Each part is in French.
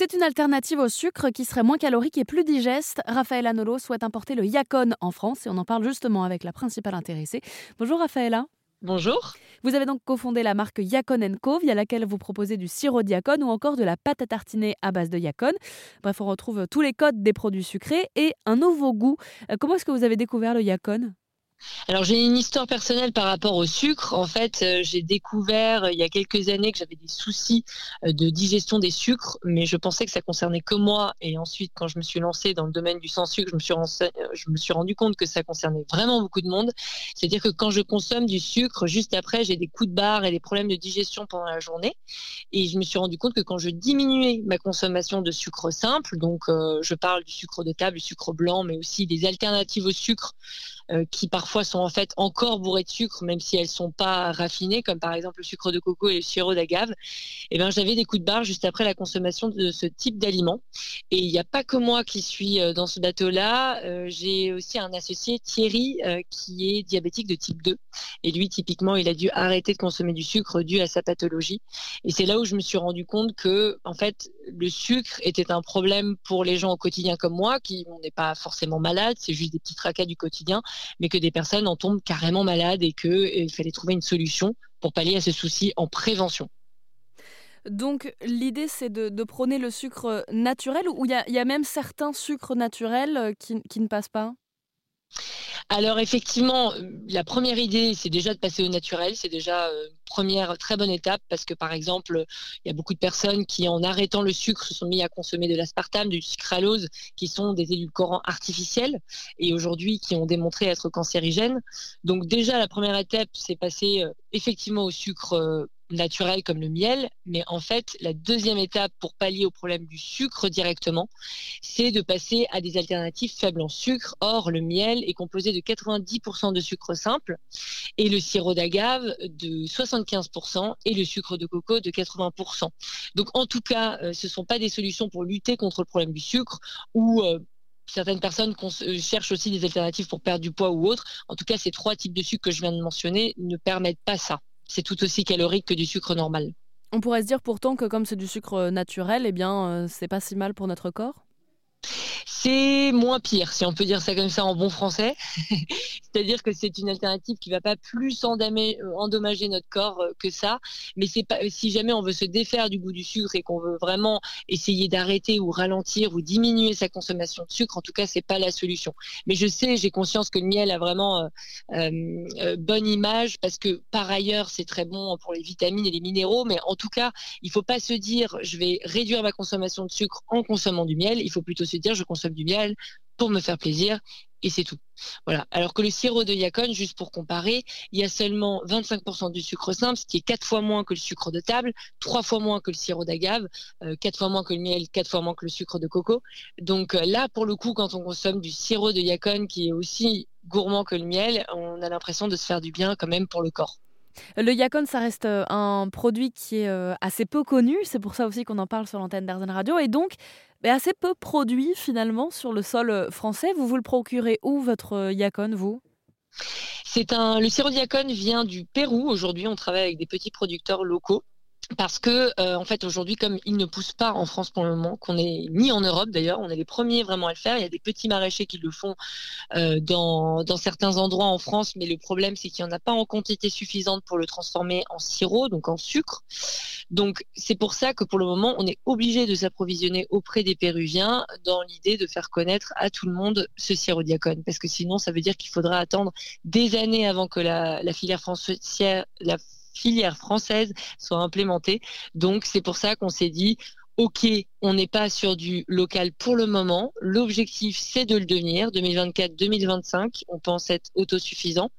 C'est une alternative au sucre qui serait moins calorique et plus digeste. Raphaël Nolo souhaite importer le Yacon en France et on en parle justement avec la principale intéressée. Bonjour Raphaëla. Bonjour. Vous avez donc cofondé la marque Yacon Co, via laquelle vous proposez du sirop de Yacon ou encore de la pâte à tartiner à base de Yacon. Bref, on retrouve tous les codes des produits sucrés et un nouveau goût. Euh, comment est-ce que vous avez découvert le Yacon? Alors j'ai une histoire personnelle par rapport au sucre. En fait, euh, j'ai découvert euh, il y a quelques années que j'avais des soucis euh, de digestion des sucres, mais je pensais que ça concernait que moi. Et ensuite, quand je me suis lancée dans le domaine du sans sucre, je me suis, je me suis rendu compte que ça concernait vraiment beaucoup de monde. C'est-à-dire que quand je consomme du sucre, juste après, j'ai des coups de barre et des problèmes de digestion pendant la journée. Et je me suis rendu compte que quand je diminuais ma consommation de sucre simple, donc je parle du sucre de table, du sucre blanc, mais aussi des alternatives au sucre qui parfois sont en fait encore bourrées de sucre, même si elles sont pas raffinées, comme par exemple le sucre de coco et le sirop d'agave, eh ben j'avais des coups de barre juste après la consommation de ce type d'aliments. Et il n'y a pas que moi qui suis euh, dans ce bateau-là. Euh, j'ai aussi un associé Thierry qui est diabétique de type 2, et lui typiquement il a dû arrêter de consommer du sucre dû à sa pathologie. Et c'est là où je me suis rendu compte que en fait le sucre était un problème pour les gens au quotidien comme moi, qui on n'est pas forcément malade, c'est juste des petits tracas du quotidien, mais que des personnes en tombent carrément malades et qu'il fallait trouver une solution pour pallier à ce souci en prévention. Donc l'idée c'est de, prôner le sucre naturel ou il y, a même certains sucres naturels euh, qui, ne passent pas? Alors effectivement, la première idée, c'est déjà de passer au naturel. C'est déjà euh, une première très bonne étape parce que par exemple, il y a beaucoup de personnes qui, en arrêtant le sucre, se sont mis à consommer de l'aspartame, du sucralose, qui sont des édulcorants artificiels et aujourd'hui qui ont démontré être cancérigènes. Donc déjà, la première étape, c'est passer euh, effectivement au sucre euh, naturel comme le miel, mais en fait, la deuxième étape pour pallier au problème du sucre directement, c'est de passer à des alternatives faibles en sucre. Or, le miel est composé de 90% de sucre simple et le sirop d'agave de 75% et le sucre de coco de 80%. Donc, en tout cas, euh, ce ne sont pas des solutions pour lutter contre le problème du sucre ou euh, certaines personnes euh, cherchent aussi des alternatives pour perdre du poids ou autre. En tout cas, ces trois types de sucre que je viens de mentionner ne permettent pas ça c'est tout aussi calorique que du sucre normal. On pourrait se dire pourtant que comme c'est du sucre naturel, eh bien, euh, c'est pas si mal pour notre corps? C'est moins pire, si on peut dire ça comme ça en bon français. C'est-à-dire que c'est une alternative qui va pas plus euh, endommager notre corps euh, que ça. Mais pas, si jamais on veut se défaire du goût du sucre et qu'on veut vraiment essayer d'arrêter ou ralentir ou diminuer sa consommation de sucre, en tout cas, c'est pas la solution. Mais je sais, j'ai conscience que le miel a vraiment euh, bonne image parce que par ailleurs, c'est très bon pour les vitamines et les minéraux. Mais en tout cas, il faut pas se dire, je vais réduire ma consommation de sucre en consommant du miel. Il faut plutôt se dire, je consomme du miel pour me faire plaisir et c'est tout. Voilà. Alors que le sirop de Yacon, juste pour comparer, il y a seulement 25% du sucre simple, ce qui est quatre fois moins que le sucre de table, trois fois moins que le sirop d'agave, euh, quatre fois moins que le miel, quatre fois moins que le sucre de coco. Donc euh, là, pour le coup, quand on consomme du sirop de Yacon qui est aussi gourmand que le miel, on a l'impression de se faire du bien quand même pour le corps. Le Yacon, ça reste euh, un produit qui est euh, assez peu connu. C'est pour ça aussi qu'on en parle sur l'antenne d'Arzen Radio. Et donc, bah, assez peu produit finalement sur le sol euh, français. Vous vous le procurez où, votre Yacon, vous? C'est un, le sirop Yacon vient du Pérou. Aujourd'hui, on travaille avec des petits producteurs locaux parce que euh, en fait aujourd'hui comme il ne pousse pas en France pour le moment, qu'on est ni en Europe d'ailleurs, on est les premiers vraiment à le faire. Il y a des petits maraîchers qui le font euh, dans, dans certains endroits en France, mais le problème c'est qu'il n'y en a pas en quantité suffisante pour le transformer en sirop, donc en sucre. Donc c'est pour ça que pour le moment on est obligé de s'approvisionner auprès des Péruviens dans l'idée de faire connaître à tout le monde ce sirop diacone, parce que sinon ça veut dire qu'il faudra attendre des années avant que la, la filière française, la filière française soit implémentée. Donc c'est pour ça qu'on s'est dit, OK, on n'est pas sur du local pour le moment. L'objectif, c'est de le devenir. 2024-2025, on pense être autosuffisant.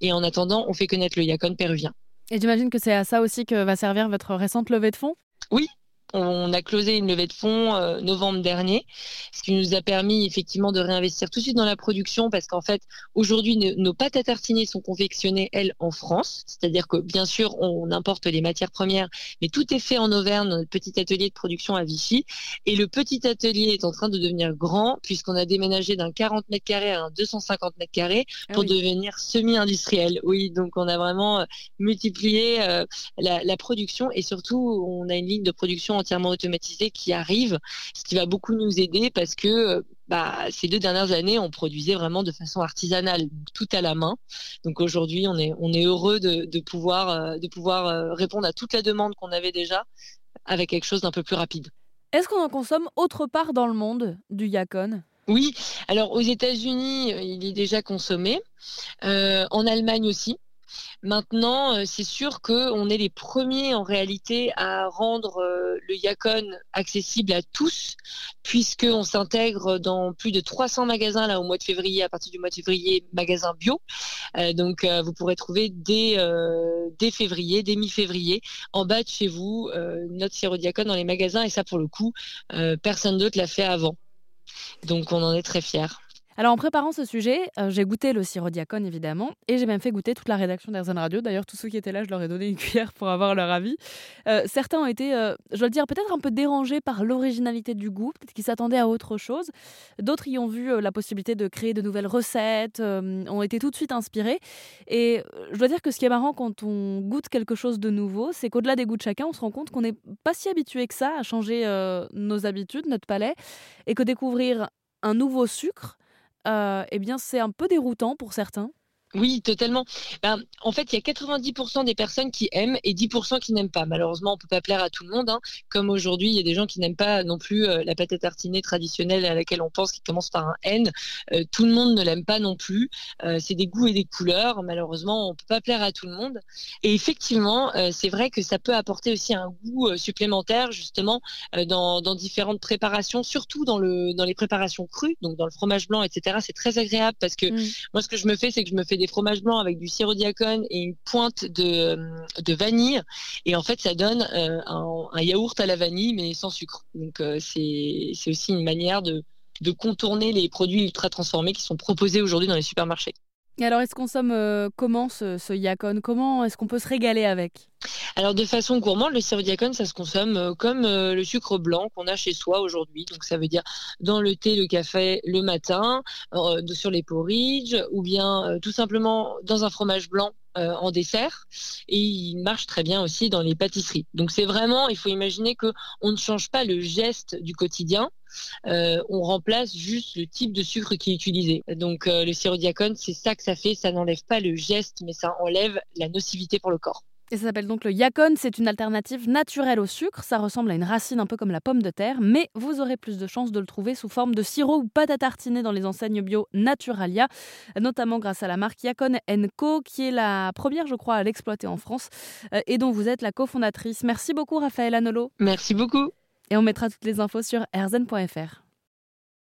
Et en attendant, on fait connaître le Yacon péruvien. Et j'imagine que c'est à ça aussi que va servir votre récente levée de fonds? Oui, on a closé une levée de fonds euh, novembre dernier, ce qui nous a permis effectivement de réinvestir tout de suite dans la production parce qu'en fait, aujourd'hui, nos pâtes à tartiner sont confectionnées, elles, en France. C'est-à-dire que, bien sûr, on importe les matières premières, mais tout est fait en Auvergne, dans notre petit atelier de production à Vichy. Et le petit atelier est en train de devenir grand puisqu'on a déménagé d'un 40 mètres carrés à un 250 mètres carrés ah pour devenir semi-industriel. Oui, donc on a vraiment euh, multiplié euh, la, la production et surtout, on a une ligne de production entièrement automatisée qui arrive, ce qui va beaucoup nous aider parce que bah, ces deux dernières années, on produisait vraiment de façon artisanale, tout à la main. Donc aujourd'hui, on est, on est heureux de, pouvoir, de pouvoir répondre à toute la demande qu'on avait déjà avec quelque chose d'un peu plus rapide. Est-ce qu'on en consomme autre part dans le monde du Yacon? Oui, alors aux États-Unis, il est déjà consommé, en Allemagne aussi. Maintenant, euh, c'est sûr qu'on est les premiers en réalité à rendre euh, le Yacon accessible à tous, puisqu'on s'intègre dans plus de 300 magasins là au mois de février, à partir du mois de février, magasins bio. Euh, donc vous pourrez trouver dès, dès février, dès mi-février, en bas de chez vous, notre sirop Yacon dans les magasins. Et ça, pour le coup, personne d'autre l'a fait avant. Donc on en est très fiers. Alors en préparant ce sujet, euh, j'ai goûté le sirop diacone évidemment, et j'ai même fait goûter toute la rédaction d'Airzen Radio. D'ailleurs, tous ceux qui étaient là, je leur ai donné une cuillère pour avoir leur avis. Euh, certains ont été, euh, je dois le dire, peut-être un peu dérangés par l'originalité du goût, peut-être qu'ils s'attendaient à autre chose. D'autres y ont vu la possibilité de créer de nouvelles recettes, ont été tout de suite inspirés. Et je dois dire que ce qui est marrant quand on goûte quelque chose de nouveau, c'est qu'au-delà des goûts de chacun, on se rend compte qu'on n'est pas si habitué que ça à changer nos habitudes, notre palais, et que découvrir un nouveau sucre, euh, eh bien, c'est un peu déroutant pour certains. Oui, totalement. Ben, en fait, il y a 90% des personnes qui aiment et 10% qui n'aiment pas. Malheureusement, on peut pas plaire à tout le monde. Hein. Comme aujourd'hui, il y a des gens qui n'aiment pas non plus euh, la pâte à tartiner traditionnelle à laquelle on pense qui commence par un N. Euh, tout le monde ne l'aime pas non plus. Euh, c'est des goûts et des couleurs. Malheureusement, on peut pas plaire à tout le monde. Et effectivement, c'est vrai que ça peut apporter aussi un goût supplémentaire justement dans, dans, différentes préparations, surtout dans le dans les préparations crues, donc dans le fromage blanc, etc. C'est très agréable parce que mmh. moi, ce que je me fais, c'est que je me fais des fromages blancs avec du sirop diacone et une pointe de, de vanille. Et en fait, ça donne euh, un, yaourt à la vanille, mais sans sucre. Donc, euh, c'est aussi une manière de, de contourner les produits ultra transformés qui sont proposés aujourd'hui dans les supermarchés. Et alors, est-ce qu'on consomme euh, comment ce, ce yacon Comment est-ce qu'on peut se régaler avec? Alors de façon gourmande, le sirop diacone, ça se consomme euh, comme euh, le sucre blanc qu'on a chez soi aujourd'hui. Donc ça veut dire dans le thé, le café le matin, sur les porridge, ou bien tout simplement dans un fromage blanc en dessert et il marche très bien aussi dans les pâtisseries. Donc c'est vraiment, il faut imaginer que on ne change pas le geste du quotidien, on remplace juste le type de sucre qui est utilisé. Donc le sirop diacone, c'est ça que ça fait, ça n'enlève pas le geste, mais ça enlève la nocivité pour le corps. Et ça s'appelle donc le yacon. C'est une alternative naturelle au sucre. Ça ressemble à une racine un peu comme la pomme de terre, mais vous aurez plus de chances de le trouver sous forme de sirop ou pâte à tartiner dans les enseignes bio Naturalia, notamment grâce à la marque Yacon Co, qui est la première, je crois, à l'exploiter en France euh, et dont vous êtes la cofondatrice. Merci beaucoup, Raphaël Anolo. Merci beaucoup. Et on mettra toutes les infos sur erzen.fr.